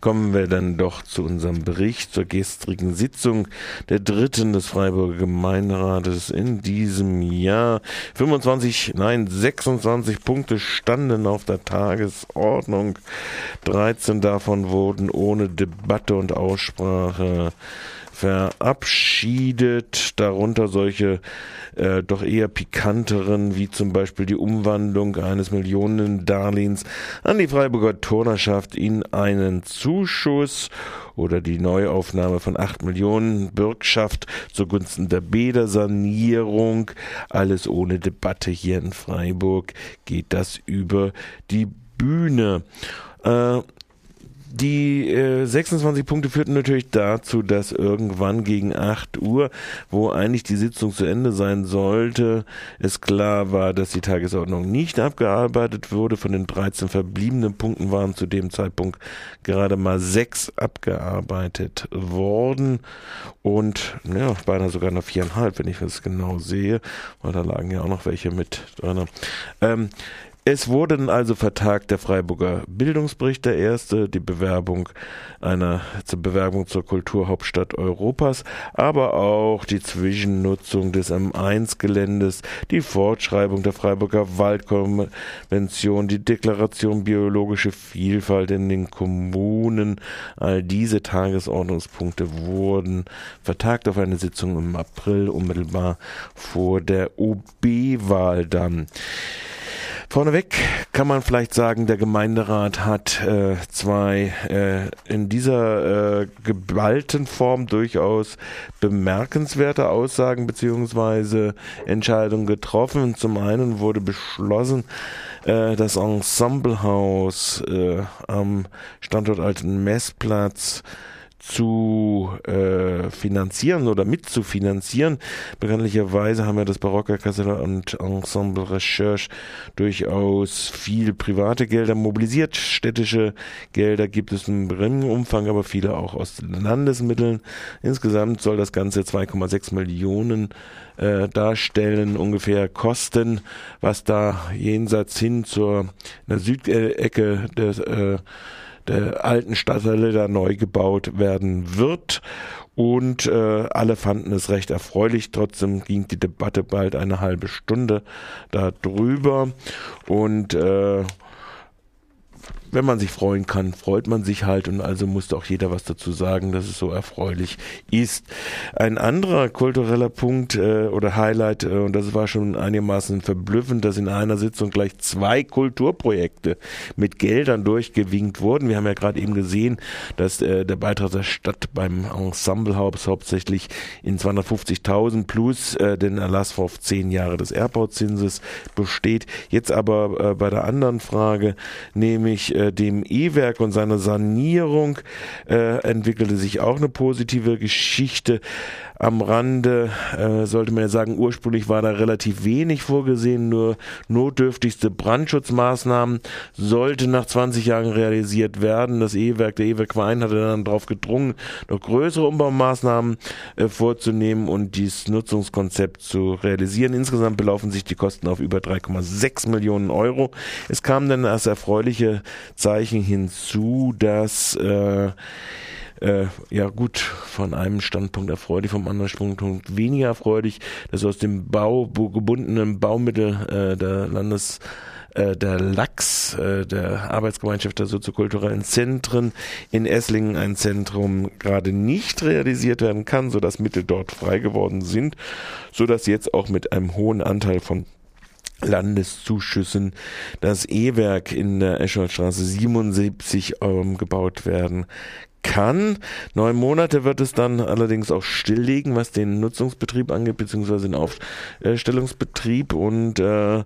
kommen wir dann doch zu unserem Bericht zur gestrigen Sitzung der dritten des Freiburger Gemeinderates in diesem Jahr. 25, nein, 26 Punkte standen auf der Tagesordnung. 13 davon wurden ohne Debatte und Aussprache verabschiedet, darunter solche äh, doch eher pikanteren, wie zum Beispiel die Umwandlung eines Millionendarlehens an die Freiburger Turnerschaft in einen Zuschuss oder die Neuaufnahme von 8 Millionen Bürgschaft zugunsten der Bädersanierung. Alles ohne Debatte hier in Freiburg geht das über die Bühne. Äh, die äh, 26 Punkte führten natürlich dazu, dass irgendwann gegen 8 Uhr, wo eigentlich die Sitzung zu Ende sein sollte, es klar war, dass die Tagesordnung nicht abgearbeitet wurde. Von den 13 verbliebenen Punkten waren zu dem Zeitpunkt gerade mal sechs abgearbeitet worden und ja, beinahe sogar noch viereinhalb, wenn ich das genau sehe, weil da lagen ja auch noch welche mit drin. Ähm, es wurden also vertagt der Freiburger Bildungsbericht der erste, die Bewerbung einer zur Bewerbung zur Kulturhauptstadt Europas, aber auch die Zwischennutzung des M1-Geländes, die Fortschreibung der Freiburger Waldkonvention, die Deklaration biologische Vielfalt in den Kommunen. All diese Tagesordnungspunkte wurden vertagt auf eine Sitzung im April, unmittelbar vor der OB-Wahl dann. Vorneweg kann man vielleicht sagen, der Gemeinderat hat äh, zwei äh, in dieser äh, geballten Form durchaus bemerkenswerte Aussagen beziehungsweise Entscheidungen getroffen. Zum einen wurde beschlossen, äh, das Ensemblehaus äh, am Standort Alten Messplatz zu äh, finanzieren oder mitzufinanzieren. Bekanntlicherweise haben ja das Barockorchester und Ensemble Recherche durchaus viel private Gelder mobilisiert. Städtische Gelder gibt es im geringen Umfang, aber viele auch aus Landesmitteln. Insgesamt soll das Ganze 2,6 Millionen äh, darstellen, ungefähr kosten, was da jenseits hin zur der Südecke des äh, der alten Stadtteile da neu gebaut werden wird. Und äh, alle fanden es recht erfreulich. Trotzdem ging die Debatte bald eine halbe Stunde darüber. Und äh, wenn man sich freuen kann, freut man sich halt und also musste auch jeder was dazu sagen, dass es so erfreulich ist. Ein anderer kultureller Punkt äh, oder Highlight, äh, und das war schon einigermaßen verblüffend, dass in einer Sitzung gleich zwei Kulturprojekte mit Geldern durchgewinkt wurden. Wir haben ja gerade eben gesehen, dass äh, der Beitrag der Stadt beim Ensemblehaus hauptsächlich in 250.000 plus äh, den Erlass vor zehn Jahre des Erbbauzinses besteht. Jetzt aber äh, bei der anderen Frage, nämlich äh, dem E-Werk und seiner Sanierung äh, entwickelte sich auch eine positive Geschichte am Rande äh, sollte man ja sagen, ursprünglich war da relativ wenig vorgesehen, nur notdürftigste Brandschutzmaßnahmen sollte nach 20 Jahren realisiert werden. Das E-Werk, der E-Werk Verein hatte dann darauf gedrungen, noch größere Umbaumaßnahmen äh, vorzunehmen und dieses Nutzungskonzept zu realisieren. Insgesamt belaufen sich die Kosten auf über 3,6 Millionen Euro. Es kam dann als erfreuliche Zeichen hinzu, dass äh, äh, ja gut, von einem Standpunkt erfreulich, vom anderen Standpunkt weniger erfreulich, dass aus dem Bau, gebundenen Baumittel äh, der Landes äh, der Lachs, äh, der Arbeitsgemeinschaft der soziokulturellen Zentren in Esslingen ein Zentrum gerade nicht realisiert werden kann, sodass Mittel dort frei geworden sind, sodass jetzt auch mit einem hohen Anteil von Landeszuschüssen das E-Werk in der Escholstraße 77 ähm, gebaut werden kann. Neun Monate wird es dann allerdings auch stilllegen, was den Nutzungsbetrieb angeht, beziehungsweise den Aufstellungsbetrieb. Und äh,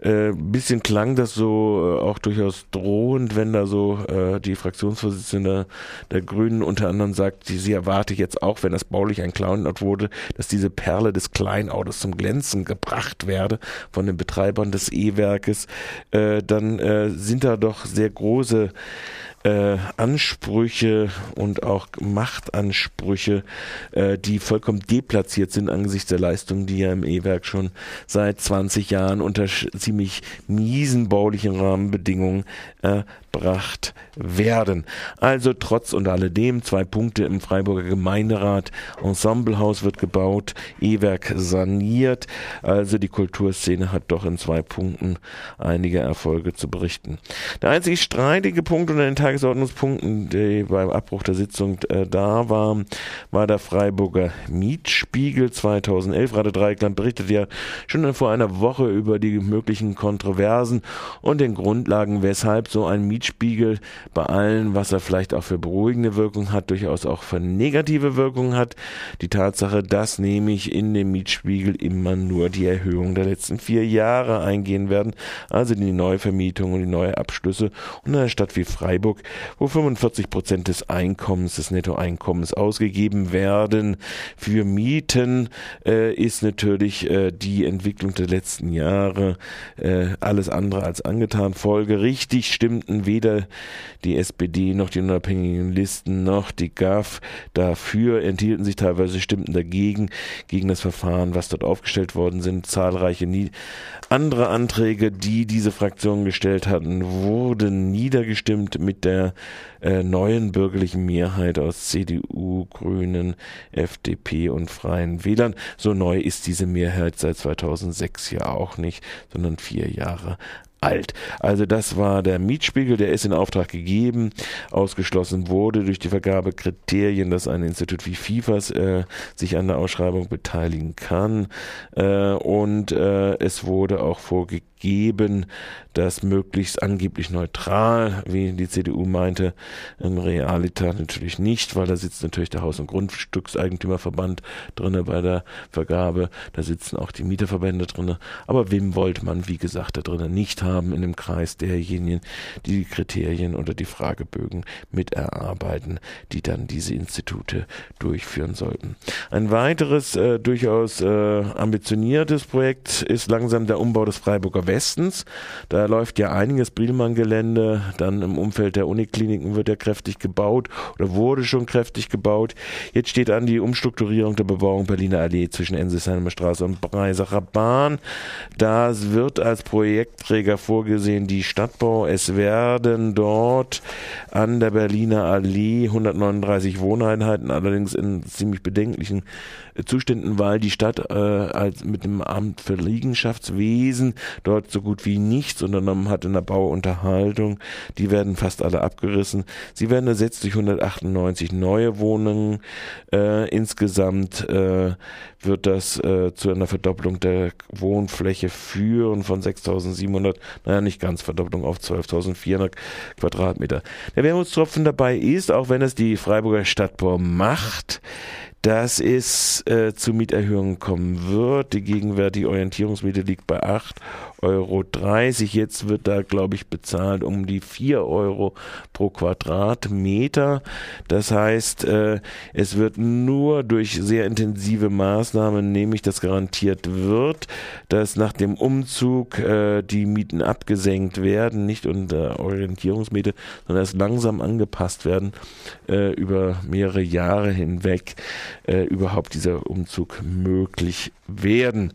äh, bisschen klang das so äh, auch durchaus drohend, wenn da so äh, die Fraktionsvorsitzende der Grünen unter anderem sagt, die, sie erwarte jetzt auch, wenn das baulich ein Clownort wurde, dass diese Perle des Kleinautos zum Glänzen gebracht werde von den Betreibern des E-Werkes. Äh, dann äh, sind da doch sehr große äh, Ansprüche und auch Machtansprüche, äh, die vollkommen deplatziert sind angesichts der Leistungen, die ja im E-Werk schon seit 20 Jahren unter ziemlich miesen baulichen Rahmenbedingungen erbracht gebracht werden. Also trotz und alledem zwei Punkte im Freiburger Gemeinderat. Ensemblehaus wird gebaut, E-Werk saniert. Also die Kulturszene hat doch in zwei Punkten einige Erfolge zu berichten. Der einzige streitige Punkt unter den Tagesordnungspunkten, die beim Abbruch der Sitzung äh, da war, war der Freiburger Mietspiegel 2011. Radio Dreieckland berichtet ja schon vor einer Woche über die möglichen Kontroversen und den Grundlagen, weshalb so ein Mietspiegel bei allen, was er vielleicht auch für beruhigende Wirkung hat, durchaus auch für negative Wirkung hat. Die Tatsache, dass nämlich in dem Mietspiegel immer nur die Erhöhung der letzten vier Jahre eingehen werden, also die Neuvermietung und die neue Abschlüsse und in einer Stadt wie Freiburg, wo 45 Prozent des Einkommens, des Nettoeinkommens ausgegeben werden für Mieten, äh, ist natürlich äh, die Entwicklung der letzten Jahre äh, alles andere als angetan. Folgerichtig stimmten weder die SPD noch die unabhängigen Listen noch die GAF dafür, enthielten sich teilweise stimmten dagegen, gegen das Verfahren, was dort aufgestellt worden sind. Zahlreiche andere Anträge, die diese Fraktionen gestellt hatten, wurden niedergestimmt mit der äh, neuen bürgerlichen Mehrheit aus CDU, Grünen, FDP und Freien Wählern. So neu ist diese Mehrheit seit 2006 ja auch nicht, sondern vier Jahre alt. Also das war der Mietspiegel, der ist in Auftrag gegeben. Ausgeschlossen wurde durch die Vergabekriterien, dass ein Institut wie FIFAS äh, sich an der Ausschreibung beteiligen kann. Äh, und äh, es wurde auch vorgegeben, dass möglichst angeblich neutral, wie die CDU meinte, im Realita natürlich nicht, weil da sitzt natürlich der Haus- und Grundstückseigentümerverband drinne bei der Vergabe. Da sitzen auch die Mieterverbände drinne. Aber Wim wollte man, wie gesagt, da drinnen nicht haben in dem Kreis derjenigen, die die Kriterien oder die Fragebögen mit erarbeiten, die dann diese Institute durchführen sollten. Ein weiteres äh, durchaus äh, ambitioniertes Projekt ist langsam der Umbau des Freiburger Westens. Da läuft ja einiges Brielmann-Gelände, dann im Umfeld der Unikliniken wird ja kräftig gebaut oder wurde schon kräftig gebaut. Jetzt steht an die Umstrukturierung der Bebauung Berliner Allee zwischen Enselsheimer Straße und Breisacher Bahn. Das wird als Projektträger vorgesehen die Stadtbau. Es werden dort an der Berliner Allee 139 Wohneinheiten, allerdings in ziemlich bedenklichen Zuständen, weil die Stadt äh, als mit dem Amt für Liegenschaftswesen dort so gut wie nichts unternommen hat in der Bauunterhaltung. Die werden fast alle abgerissen. Sie werden ersetzt durch 198 neue Wohnungen. Äh, insgesamt äh, wird das äh, zu einer Verdopplung der Wohnfläche führen von 6.700, naja, nicht ganz Verdopplung auf 12.400 Quadratmeter. Der Wermutstropfen dabei ist, auch wenn es die Freiburger Stadtbau macht, dass es äh, zu Mieterhöhungen kommen wird. Die gegenwärtige Orientierungsmiete liegt bei 8,30 Euro. Jetzt wird da, glaube ich, bezahlt um die 4 Euro pro Quadratmeter. Das heißt, äh, es wird nur durch sehr intensive Maßnahmen, nämlich das garantiert wird, dass nach dem Umzug äh, die Mieten abgesenkt werden, nicht unter Orientierungsmiete, sondern erst langsam angepasst werden äh, über mehrere Jahre hinweg überhaupt dieser Umzug möglich werden.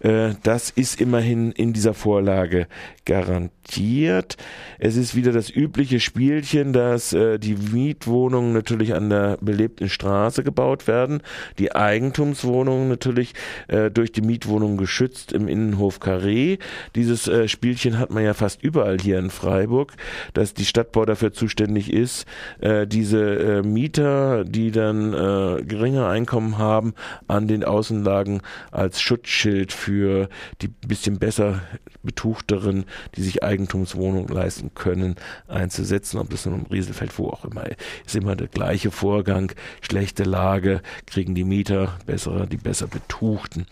Das ist immerhin in dieser Vorlage garantiert. Es ist wieder das übliche Spielchen, dass äh, die Mietwohnungen natürlich an der belebten Straße gebaut werden, die Eigentumswohnungen natürlich äh, durch die Mietwohnungen geschützt im Innenhof Carré. Dieses äh, Spielchen hat man ja fast überall hier in Freiburg, dass die Stadtbau dafür zuständig ist, äh, diese äh, Mieter, die dann äh, geringe Einkommen haben, an den Außenlagen als Schutzschild für die bisschen besser betuchteren die sich Eigentumswohnungen leisten können, einzusetzen, ob das nun im Rieselfeld, wo auch immer, ist immer der gleiche Vorgang. Schlechte Lage kriegen die Mieter, bessere, die besser betuchten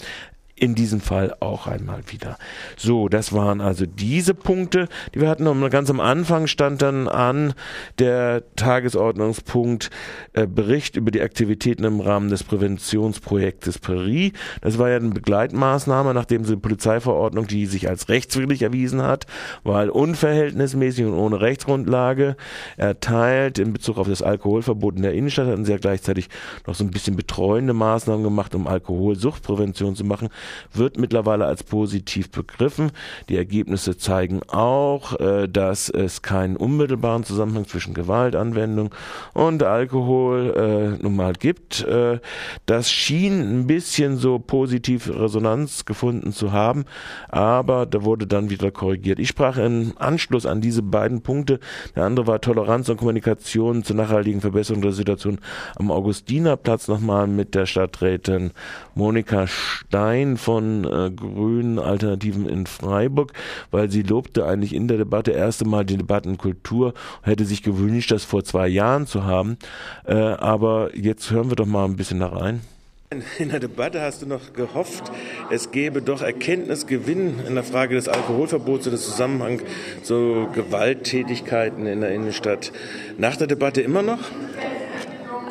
in diesem Fall auch einmal wieder. So, das waren also diese Punkte, die wir hatten. Und ganz am Anfang stand dann an der Tagesordnungspunkt äh, Bericht über die Aktivitäten im Rahmen des Präventionsprojektes Paris. Das war ja eine Begleitmaßnahme, nachdem sie die Polizeiverordnung, die sich als rechtswidrig erwiesen hat, weil unverhältnismäßig und ohne Rechtsgrundlage erteilt in Bezug auf das Alkoholverbot in der Innenstadt, hatten sie ja gleichzeitig noch so ein bisschen betreuende Maßnahmen gemacht, um Alkoholsuchtprävention zu machen. Wird mittlerweile als positiv begriffen. Die Ergebnisse zeigen auch, äh, dass es keinen unmittelbaren Zusammenhang zwischen Gewaltanwendung und Alkohol äh, nun mal gibt. Äh, das schien ein bisschen so positive Resonanz gefunden zu haben, aber da wurde dann wieder korrigiert. Ich sprach im Anschluss an diese beiden Punkte. Der andere war Toleranz und Kommunikation zur nachhaltigen Verbesserung der Situation am Augustinerplatz nochmal mit der Stadträtin Monika Stein von äh, Grünen Alternativen in Freiburg, weil sie lobte eigentlich in der Debatte erste Mal die Debattenkultur, hätte sich gewünscht, das vor zwei Jahren zu haben. Äh, aber jetzt hören wir doch mal ein bisschen da rein. In der Debatte hast du noch gehofft, es gäbe doch Erkenntnisgewinn in der Frage des Alkoholverbots und des Zusammenhang zu Gewalttätigkeiten in der Innenstadt. Nach der Debatte immer noch?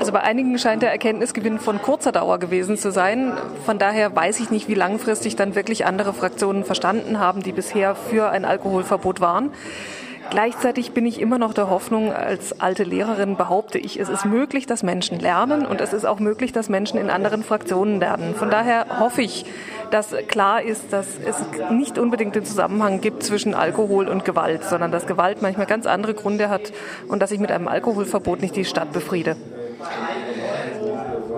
Also bei einigen scheint der Erkenntnisgewinn von kurzer Dauer gewesen zu sein. Von daher weiß ich nicht, wie langfristig dann wirklich andere Fraktionen verstanden haben, die bisher für ein Alkoholverbot waren. Gleichzeitig bin ich immer noch der Hoffnung, als alte Lehrerin behaupte ich, es ist möglich, dass Menschen lernen und es ist auch möglich, dass Menschen in anderen Fraktionen lernen. Von daher hoffe ich, dass klar ist, dass es nicht unbedingt den Zusammenhang gibt zwischen Alkohol und Gewalt, sondern dass Gewalt manchmal ganz andere Gründe hat und dass ich mit einem Alkoholverbot nicht die Stadt befriede.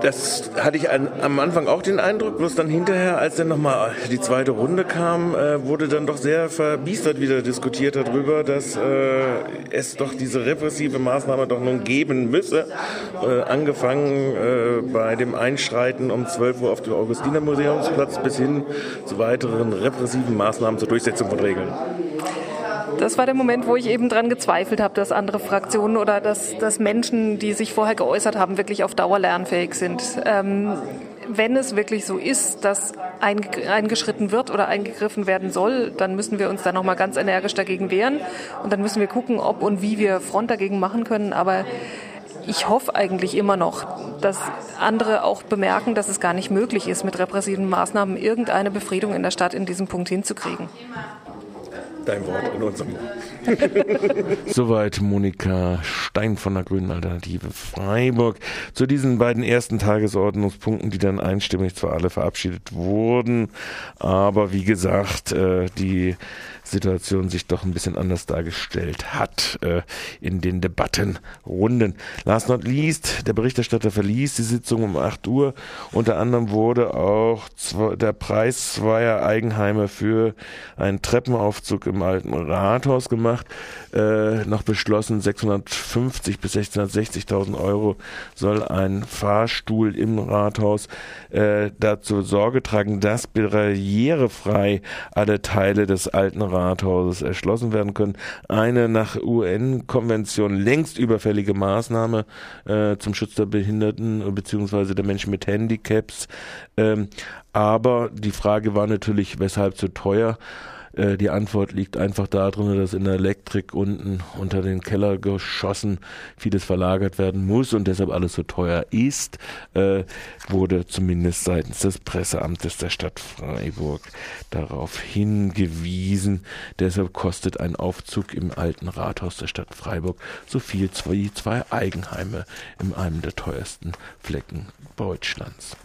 Das hatte ich an, am Anfang auch den Eindruck, bloß dann hinterher, als dann nochmal die zweite Runde kam, äh, wurde dann doch sehr verbiestert wieder diskutiert darüber, dass äh, es doch diese repressive Maßnahme doch nun geben müsse. Äh, angefangen äh, bei dem Einschreiten um 12 Uhr auf dem Augustiner Museumsplatz bis hin zu weiteren repressiven Maßnahmen zur Durchsetzung von Regeln. Das war der Moment, wo ich eben dran gezweifelt habe, dass andere Fraktionen oder dass, dass Menschen, die sich vorher geäußert haben, wirklich auf Dauer lernfähig sind. Ähm, wenn es wirklich so ist, dass eingeschritten wird oder eingegriffen werden soll, dann müssen wir uns da nochmal ganz energisch dagegen wehren. Und dann müssen wir gucken, ob und wie wir Front dagegen machen können. Aber ich hoffe eigentlich immer noch, dass andere auch bemerken, dass es gar nicht möglich ist, mit repressiven Maßnahmen irgendeine Befriedung in der Stadt in diesem Punkt hinzukriegen dein Wort in unserem. Soweit Monika Stein von der Grünen Alternative Freiburg zu diesen beiden ersten Tagesordnungspunkten, die dann einstimmig zwar alle verabschiedet wurden, aber wie gesagt, äh, die Situation sich doch ein bisschen anders dargestellt hat äh, in den Debattenrunden. Last not least, der Berichterstatter verließ die Sitzung um 8 Uhr. Unter anderem wurde auch der Preis zweier Eigenheime für einen Treppenaufzug im alten Rathaus gemacht. Äh, noch beschlossen, 650 bis 660.000 Euro soll ein Fahrstuhl im Rathaus äh, dazu Sorge tragen, dass barrierefrei alle Teile des alten Rathauses erschlossen werden können. Eine nach UN-Konvention längst überfällige Maßnahme äh, zum Schutz der Behinderten bzw. der Menschen mit Handicaps. Ähm, aber die Frage war natürlich, weshalb so teuer? Äh, die Antwort liegt einfach darin, dass in der Elektrik unten unter den Kellergeschossen vieles verlagert werden muss und deshalb alles so teuer ist, äh, wurde zumindest seitens des Presseamtes der Stadt Freiburg darauf hingewiesen. Deshalb kostet ein Aufzug im alten Rathaus der Stadt Freiburg so viel wie zwei Eigenheime in einem der teuersten Flecken Deutschlands.